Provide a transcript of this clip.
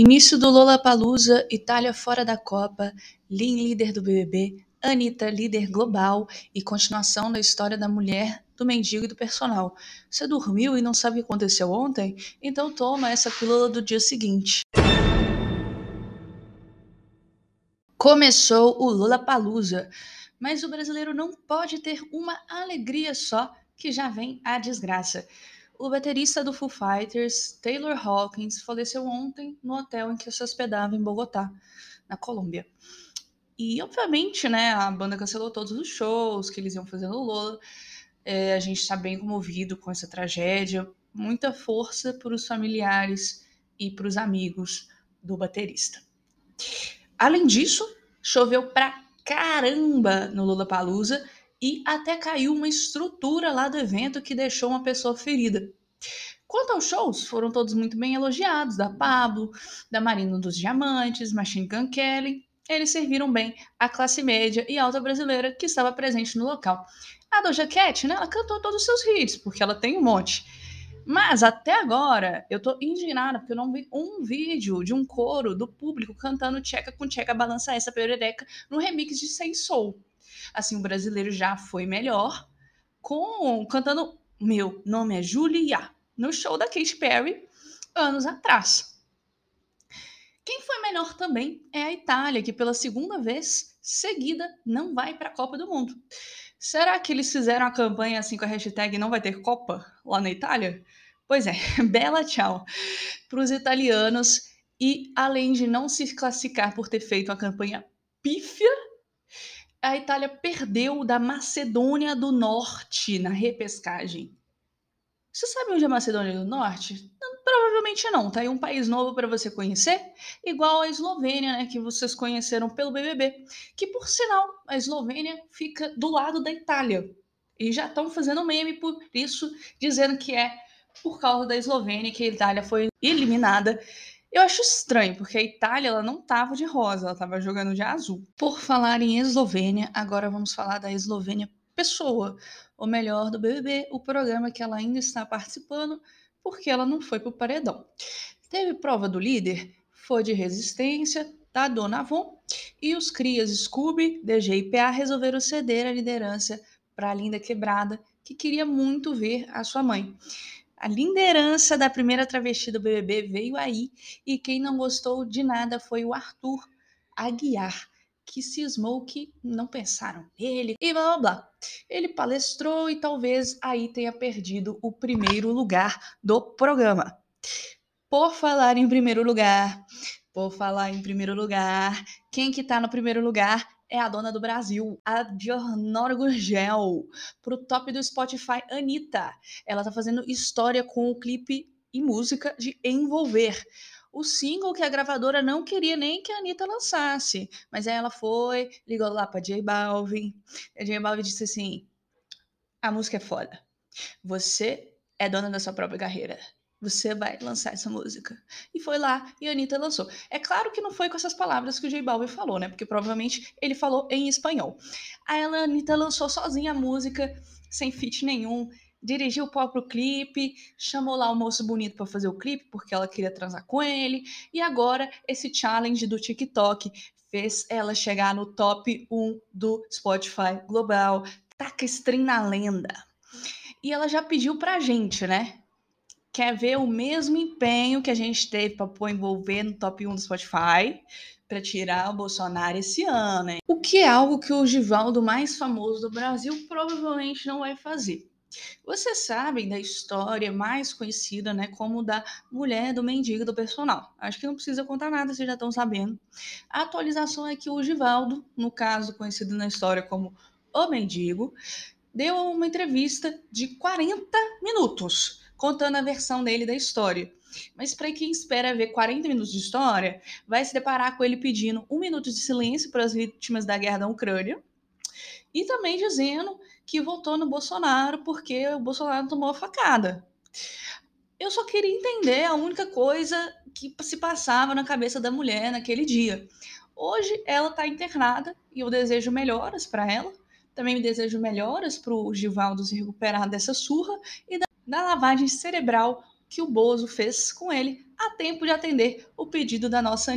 Início do Lollapalooza, Itália fora da Copa, Lin líder do BBB, Anitta líder global e continuação da história da mulher, do mendigo e do personal. Você dormiu e não sabe o que aconteceu ontem? Então toma essa pílula do dia seguinte. Começou o Lollapalooza, mas o brasileiro não pode ter uma alegria só que já vem a desgraça. O baterista do Foo Fighters, Taylor Hawkins, faleceu ontem no hotel em que se hospedava em Bogotá, na Colômbia. E, obviamente, né, a banda cancelou todos os shows que eles iam fazer no Lola. É, a gente está bem comovido com essa tragédia. Muita força para os familiares e para os amigos do baterista. Além disso, choveu pra caramba no Lula Palusa e até caiu uma estrutura lá do evento que deixou uma pessoa ferida. Quanto aos shows, foram todos muito bem elogiados, da Pablo, da Marina dos Diamantes, Machine Gun Kelly. Eles serviram bem a classe média e alta brasileira que estava presente no local. A Doja Cat, né, ela cantou todos os seus hits, porque ela tem um monte. Mas até agora eu tô indignada porque eu não vi um vídeo de um coro do público cantando Tcheca com Tcheca Balança Essa Perereca no remix de Sem Soul. Assim, o brasileiro já foi melhor com cantando Meu nome é Julia no show da Katy Perry anos atrás. Quem foi melhor também é a Itália, que pela segunda vez seguida não vai para a Copa do Mundo. Será que eles fizeram a campanha assim com a hashtag não vai ter Copa lá na Itália? Pois é, bela tchau para os italianos. E além de não se classificar por ter feito a campanha pífia a Itália perdeu da Macedônia do Norte na repescagem. Você sabe onde é a Macedônia do Norte? Provavelmente não, tá aí um país novo para você conhecer, igual a Eslovênia, né, que vocês conheceram pelo BBB, que por sinal, a Eslovênia fica do lado da Itália. E já estão fazendo meme por isso, dizendo que é por causa da Eslovênia que a Itália foi eliminada eu acho estranho, porque a Itália ela não estava de rosa, ela estava jogando de azul. Por falar em Eslovênia, agora vamos falar da Eslovênia Pessoa, ou melhor, do BBB, o programa que ela ainda está participando, porque ela não foi para o paredão. Teve prova do líder, foi de resistência, da Dona Avon, e os crias Scooby, DG e PA resolveram ceder a liderança para a linda quebrada, que queria muito ver a sua mãe. A liderança da primeira travesti do BBB veio aí e quem não gostou de nada foi o Arthur Aguiar, que cismou que não pensaram nele e blá blá blá. Ele palestrou e talvez aí tenha perdido o primeiro lugar do programa. Por falar em primeiro lugar, por falar em primeiro lugar, quem que tá no primeiro lugar é a dona do Brasil, a Diornora Gurgel, pro top do Spotify, Anitta. Ela tá fazendo história com o clipe e música de Envolver. O single que a gravadora não queria nem que a Anitta lançasse. Mas aí ela foi, ligou lá pra J Balvin. A J Balvin disse assim: a música é foda. Você é dona da sua própria carreira você vai lançar essa música. E foi lá e a Anitta lançou. É claro que não foi com essas palavras que o J Balvin falou, né? Porque provavelmente ele falou em espanhol. Aí a Anitta lançou sozinha a música, sem feat nenhum, dirigiu o próprio clipe, chamou lá o moço bonito para fazer o clipe, porque ela queria transar com ele. E agora esse challenge do TikTok fez ela chegar no top 1 do Spotify global. Taca stream na lenda. E ela já pediu pra gente, né? quer ver o mesmo empenho que a gente teve para pôr envolver no top 1 do Spotify para tirar o Bolsonaro esse ano, hein? O que é algo que o Givaldo mais famoso do Brasil provavelmente não vai fazer. Vocês sabem da história mais conhecida, né, como da mulher do mendigo do personal. Acho que não precisa contar nada, vocês já estão sabendo. A atualização é que o Givaldo, no caso conhecido na história como o mendigo, deu uma entrevista de 40 minutos contando a versão dele da história. Mas para quem espera ver 40 minutos de história, vai se deparar com ele pedindo um minuto de silêncio para as vítimas da guerra da Ucrânia e também dizendo que votou no Bolsonaro porque o Bolsonaro tomou a facada. Eu só queria entender a única coisa que se passava na cabeça da mulher naquele dia. Hoje ela está internada e eu desejo melhoras para ela. Também desejo melhoras para o Givaldo se recuperar dessa surra e da da lavagem cerebral que o Bozo fez com ele a tempo de atender o pedido da nossa Anitta.